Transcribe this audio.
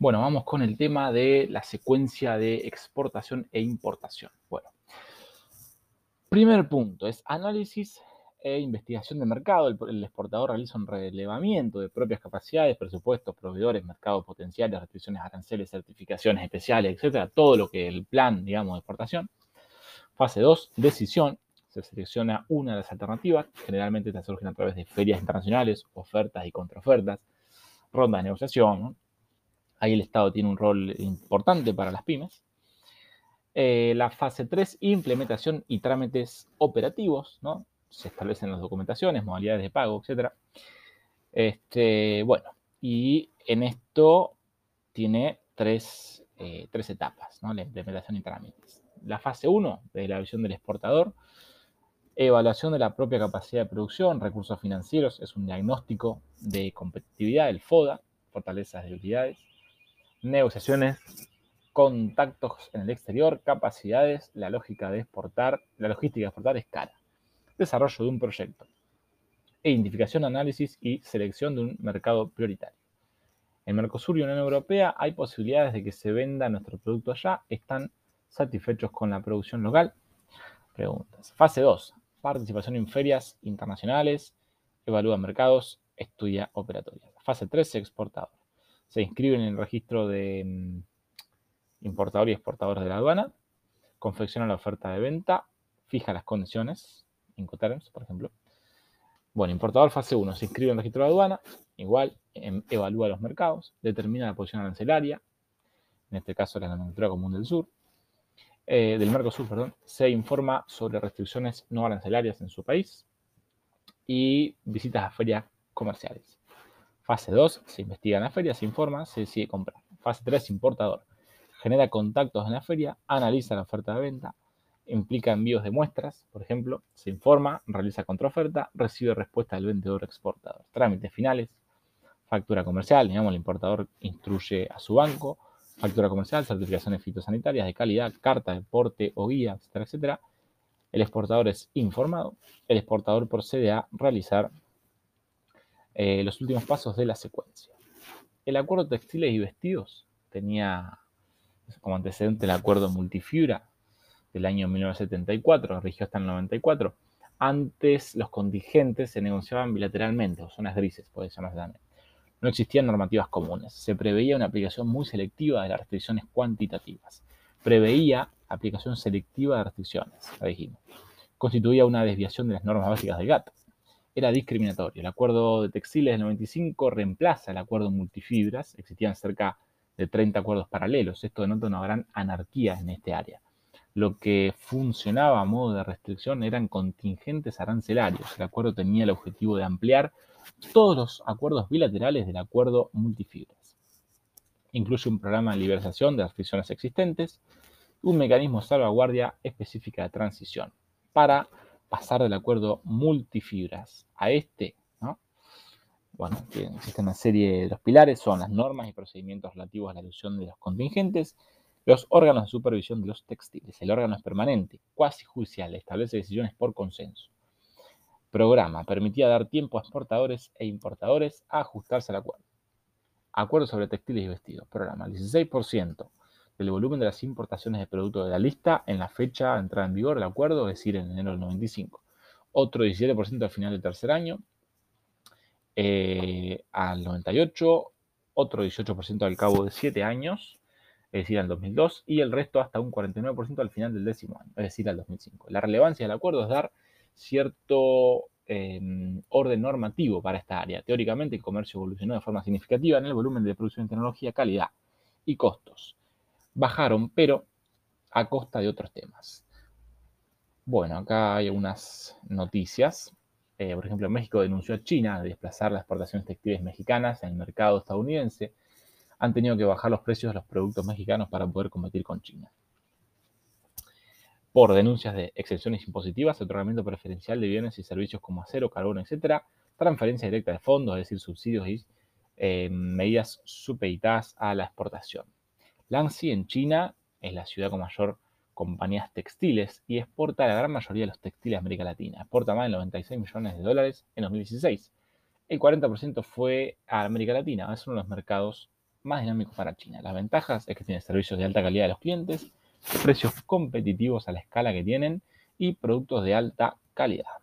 Bueno, vamos con el tema de la secuencia de exportación e importación. Bueno, primer punto es análisis e investigación de mercado. El, exportador realiza un relevamiento de propias capacidades, presupuestos, proveedores, mercados potenciales, restricciones aranceles, certificaciones especiales, etcétera, todo lo que el plan, digamos, de exportación. Fase 2, decisión. Se selecciona una de las alternativas. Generalmente estas surgen a través de ferias internacionales, ofertas y contraofertas, rondas de negociación. Ahí el Estado tiene un rol importante para las pymes. Eh, la fase 3, implementación y trámites operativos, ¿no? se establecen las documentaciones, modalidades de pago, etc. Este, bueno, y en esto tiene tres, eh, etapas, ¿no? la implementación y trámites. La fase 1 de la visión del exportador, evaluación de la propia capacidad de producción, recursos financieros, es un diagnóstico de competitividad, el FODA, fortalezas, debilidades, negociaciones, contactos en el exterior, capacidades, la lógica de exportar, la logística de exportar es cara desarrollo de un proyecto, identificación, análisis y selección de un mercado prioritario. En Mercosur y Unión Europea hay posibilidades de que se venda nuestro producto allá. ¿Están satisfechos con la producción local? Preguntas. Fase 2. Participación en ferias internacionales. Evalúa mercados. Estudia operatorias. Fase 3. Exportador. Se inscribe en el registro de mm, importador y exportador de la aduana. Confecciona la oferta de venta. Fija las condiciones Incoterms, por ejemplo. Bueno, importador fase 1, se inscribe en el registro de aduana, igual, em, evalúa los mercados, determina la posición arancelaria, en este caso la nomenclatura común del sur, eh, del Mercosur, perdón, se informa sobre restricciones no arancelarias en su país y visitas a ferias comerciales. Fase 2, se investiga en la feria, se informa, se decide comprar. Fase 3, importador. Genera contactos en la feria, analiza la oferta de venta, implica envíos de muestras, por ejemplo, se informa, realiza contraoferta, recibe respuesta del vendedor exportador. Trámites finales, factura comercial, digamos, el importador instruye a su banco, factura comercial, certificaciones fitosanitarias de calidad, carta de porte o guía, etcétera, etcétera. El exportador es informado, el exportador procede a realizar eh, los últimos pasos de la secuencia. El acuerdo textiles y vestidos tenía como antecedente el acuerdo multifibra del año 1974, rigió hasta el 94. Antes los contingentes se negociaban bilateralmente, o zonas grises, puede llamarse. No existían normativas comunes. Se preveía una aplicación muy selectiva de las restricciones cuantitativas. Preveía aplicación selectiva de restricciones, la dijimos. Constituía una desviación de las normas básicas del GATT. Era discriminatorio. El acuerdo de textiles del 95 reemplaza el acuerdo multifibras. Existían cerca de 30 acuerdos paralelos. Esto denota una gran anarquía en este área lo que funcionaba a modo de restricción eran contingentes arancelarios. El acuerdo tenía el objetivo de ampliar todos los acuerdos bilaterales del acuerdo multifibras. Incluye un programa de liberalización de las restricciones existentes, un mecanismo de salvaguardia específica de transición para pasar del acuerdo multifibras a este. Bueno, existe una serie de los pilares, son las normas y procedimientos relativos a la elección de los contingentes, los órganos de supervisión de los textiles. El órgano es permanente, cuasi judicial, establece decisiones por consenso. Programa. Permitía dar tiempo a exportadores e importadores a ajustarse al acuerdo. Acuerdo sobre textiles y vestidos. Programa. 16% del volumen de las importaciones de productos de la lista en la fecha de entrada en vigor del acuerdo, es decir, en enero del 95. Otro 17% al final del tercer año, eh, al 98, otro 18% al cabo de 7 años, es decir, al 2002, y el resto hasta un 49% al final del décimo año, es decir, al 2005. La relevancia del acuerdo es dar cierto em, orden normativo para esta área. Teóricamente, el comercio evolucionó de forma significativa en el volumen de producción de tecnología, calidad y costos. Bajaron, pero a costa de otros temas. Bueno, acá hay unas noticias. Eh, por ejemplo, México denunció a China de desplazar las exportaciones textiles mexicanas en el mercado estadounidense han tenido que bajar los precios de los productos mexicanos para poder competir con China. Por denuncias de exenciones impositivas, otorgamiento preferencial de bienes y servicios como acero, carbón, etc., transferencia directa de fondos, es decir, subsidios y eh, medidas supeditadas a la exportación. Lanxi en China es la ciudad con mayor compañías textiles y exporta la gran mayoría de los textiles de América Latina. Exporta más de 96 millones de dólares en 2016. El 40% fue a América Latina, es uno de los mercados más dinámico para China. Las ventajas es que tiene servicios de alta calidad de los clientes, precios competitivos a la escala que tienen y productos de alta calidad.